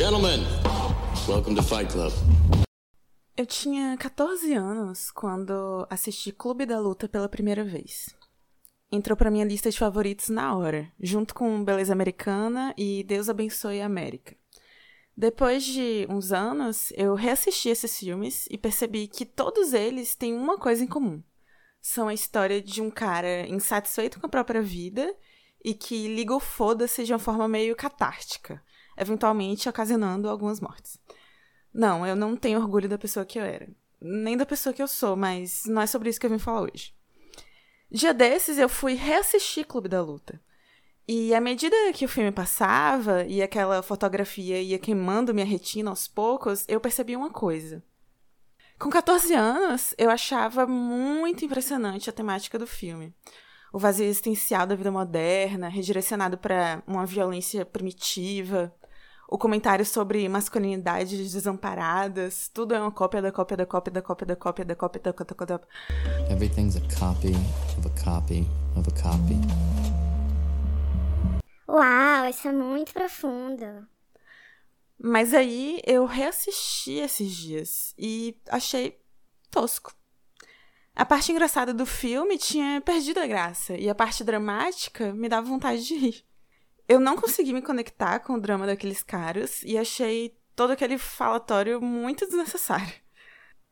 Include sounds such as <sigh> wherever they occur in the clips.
Gentlemen, welcome to Fight Club. Eu tinha 14 anos quando assisti Clube da Luta pela primeira vez. Entrou pra minha lista de favoritos na hora, junto com Beleza Americana e Deus Abençoe a América. Depois de uns anos, eu reassisti esses filmes e percebi que todos eles têm uma coisa em comum. São a história de um cara insatisfeito com a própria vida e que liga o foda-se de uma forma meio catártica, eventualmente ocasionando algumas mortes. Não, eu não tenho orgulho da pessoa que eu era. Nem da pessoa que eu sou, mas não é sobre isso que eu vim falar hoje. Dia desses eu fui reassistir Clube da Luta. E à medida que o filme passava e aquela fotografia ia queimando minha retina aos poucos, eu percebi uma coisa. Com 14 anos, eu achava muito impressionante a temática do filme. O vazio existencial da vida moderna, redirecionado para uma violência primitiva, o comentário sobre masculinidades desamparadas, tudo é uma cópia da cópia da cópia da cópia da cópia da cópia da cópia da cópia. Everything's a copy of a copy of a copy. Uau, isso é muito profundo. Mas aí eu reassisti esses dias e achei tosco. A parte engraçada do filme tinha perdido a graça e a parte dramática me dava vontade de rir. Eu não consegui me conectar com o drama daqueles caras e achei todo aquele falatório muito desnecessário.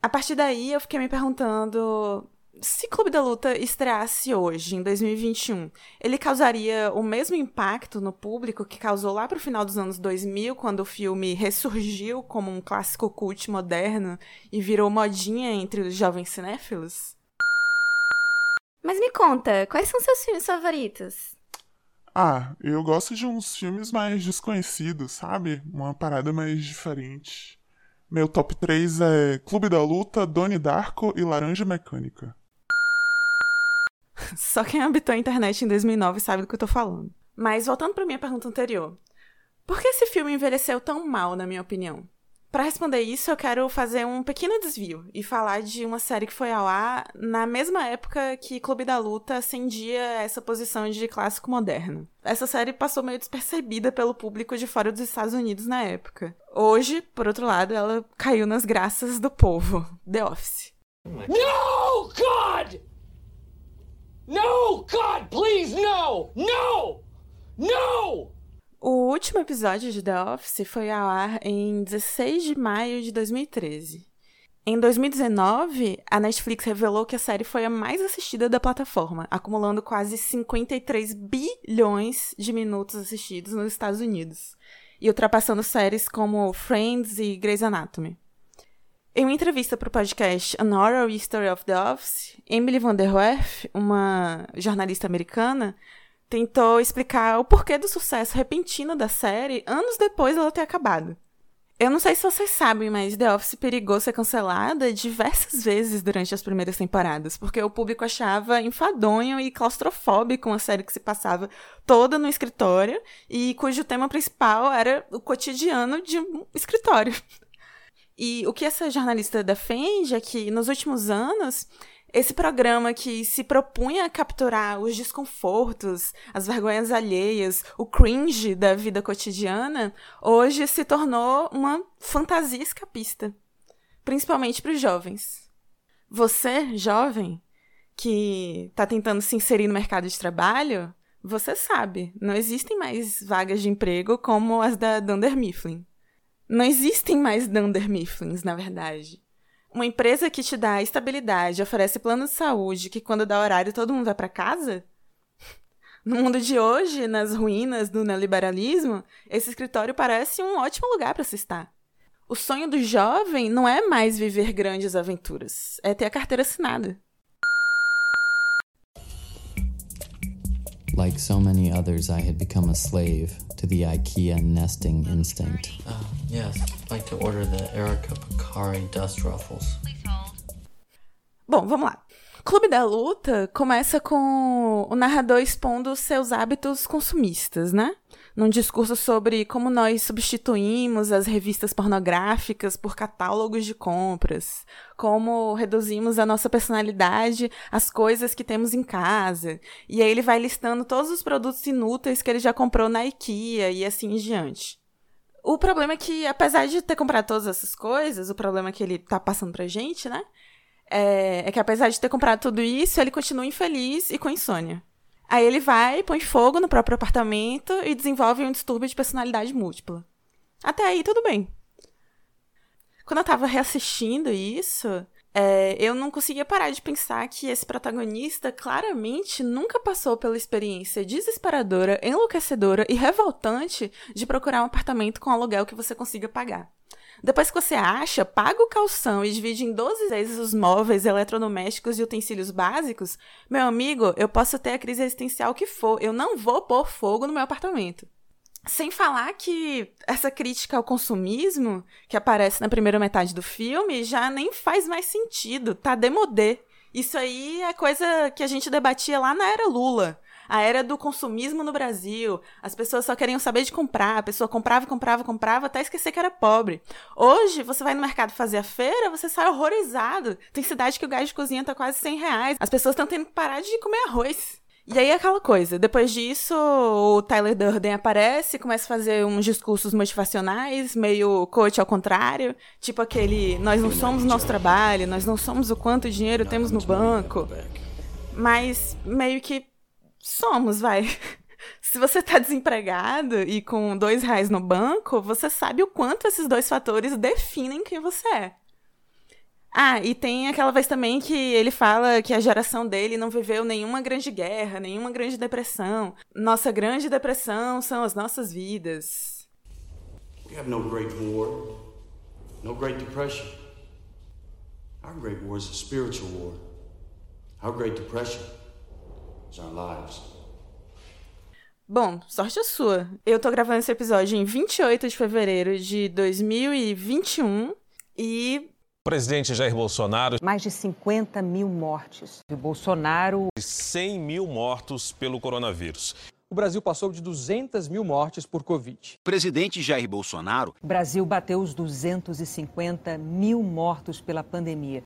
A partir daí eu fiquei me perguntando se Clube da Luta estreasse hoje, em 2021, ele causaria o mesmo impacto no público que causou lá pro final dos anos 2000, quando o filme ressurgiu como um clássico cult moderno e virou modinha entre os jovens cinéfilos? Mas me conta, quais são seus filmes favoritos? Ah, eu gosto de uns filmes mais desconhecidos, sabe? Uma parada mais diferente. Meu top 3 é Clube da Luta, Donnie Darko e Laranja Mecânica. <laughs> Só quem habitou a internet em 2009 sabe do que eu tô falando. Mas voltando para minha pergunta anterior. Por que esse filme envelheceu tão mal, na minha opinião? Para responder isso, eu quero fazer um pequeno desvio e falar de uma série que foi ao ar na mesma época que Clube da Luta acendia essa posição de clássico moderno. Essa série passou meio despercebida pelo público de fora dos Estados Unidos na época. Hoje, por outro lado, ela caiu nas graças do povo. The Office. No, God! No, God, please, no! No! No! O último episódio de The Office foi ao ar em 16 de maio de 2013. Em 2019, a Netflix revelou que a série foi a mais assistida da plataforma, acumulando quase 53 bilhões de minutos assistidos nos Estados Unidos, e ultrapassando séries como Friends e Grey's Anatomy. Em uma entrevista para o podcast An Oral History of the Office, Emily Van der Werf, uma jornalista americana, tentou explicar o porquê do sucesso repentino da série anos depois dela ter acabado. Eu não sei se vocês sabem, mas The Office perigou ser cancelada diversas vezes durante as primeiras temporadas, porque o público achava enfadonho e claustrofóbico uma série que se passava toda no escritório e cujo tema principal era o cotidiano de um escritório. E o que essa jornalista defende é que, nos últimos anos, esse programa que se propunha a capturar os desconfortos, as vergonhas alheias, o cringe da vida cotidiana, hoje se tornou uma fantasia escapista, principalmente para os jovens. Você, jovem, que está tentando se inserir no mercado de trabalho, você sabe, não existem mais vagas de emprego como as da Dunder Mifflin. Não existem mais Dunder Mifflins, na verdade. Uma empresa que te dá estabilidade, oferece plano de saúde, que quando dá horário todo mundo vai para casa? <laughs> No mundo de hoje, nas ruínas do neoliberalismo, esse escritório parece um ótimo lugar para se estar. O sonho do jovem não é mais viver grandes aventuras, é ter a carteira assinada. Like so many others, I had become a slave to the IKEA nesting instinct. Uh, yes, I'd like to order the Erica Picari Dust Ruffles. Bom, vamos lá. Clube da Luta começa com o narrador expondo seus hábitos consumistas, né? Num discurso sobre como nós substituímos as revistas pornográficas por catálogos de compras, como reduzimos a nossa personalidade às coisas que temos em casa. E aí ele vai listando todos os produtos inúteis que ele já comprou na IKEA e assim em diante. O problema é que, apesar de ter comprado todas essas coisas, o problema que ele tá passando pra gente, né? É, é que apesar de ter comprado tudo isso, ele continua infeliz e com insônia. Aí ele vai, põe fogo no próprio apartamento e desenvolve um distúrbio de personalidade múltipla. Até aí, tudo bem. Quando eu tava reassistindo isso, é, eu não conseguia parar de pensar que esse protagonista claramente nunca passou pela experiência desesperadora, enlouquecedora e revoltante de procurar um apartamento com aluguel que você consiga pagar. Depois que você acha, paga o calção e divide em 12 vezes os móveis, eletrodomésticos e utensílios básicos, meu amigo, eu posso ter a crise existencial que for, eu não vou pôr fogo no meu apartamento. Sem falar que essa crítica ao consumismo, que aparece na primeira metade do filme, já nem faz mais sentido, tá demodé. Isso aí é coisa que a gente debatia lá na era Lula a era do consumismo no Brasil. As pessoas só queriam saber de comprar, a pessoa comprava, comprava, comprava, até esquecer que era pobre. Hoje, você vai no mercado fazer a feira, você sai horrorizado. Tem cidade que o gás de cozinha tá quase 100 reais. As pessoas estão tendo que parar de comer arroz. E aí aquela coisa, depois disso, o Tyler Durden aparece, começa a fazer uns discursos motivacionais, meio coach ao contrário, tipo aquele, nós não somos o nosso trabalho, nós não somos o quanto dinheiro temos no banco. Mas meio que somos, vai. <laughs> Se você tá desempregado e com dois reais no banco, você sabe o quanto esses dois fatores definem quem você é. Ah, e tem aquela vez também que ele fala que a geração dele não viveu nenhuma grande guerra, nenhuma grande depressão. Nossa grande depressão são as nossas vidas. We have no great war, no great depression. Our great war is a spiritual war. Our great depression is our lives. Bom, sorte a sua. Eu tô gravando esse episódio em 28 de fevereiro de 2021 e Presidente Jair Bolsonaro. Mais de 50 mil mortes. E Bolsonaro. 100 mil mortos pelo coronavírus. O Brasil passou de 200 mil mortes por Covid. Presidente Jair Bolsonaro. O Brasil bateu os 250 mil mortos pela pandemia.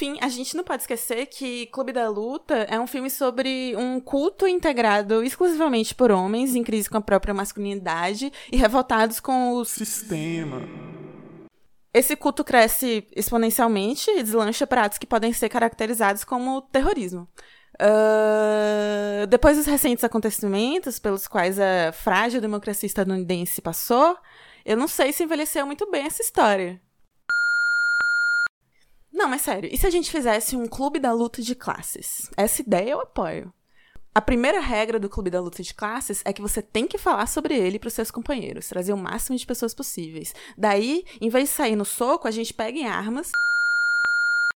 Fim, a gente não pode esquecer que Clube da Luta é um filme sobre um culto integrado exclusivamente por homens em crise com a própria masculinidade e revoltados com o sistema. Esse culto cresce exponencialmente e deslancha pratos que podem ser caracterizados como terrorismo. Uh, depois dos recentes acontecimentos pelos quais a frágil democracia estadunidense passou, eu não sei se envelheceu muito bem essa história. Não, mas sério, e se a gente fizesse um clube da luta de classes? Essa ideia eu apoio. A primeira regra do clube da luta de classes é que você tem que falar sobre ele para os seus companheiros, trazer o máximo de pessoas possíveis. Daí, em vez de sair no soco, a gente pega em armas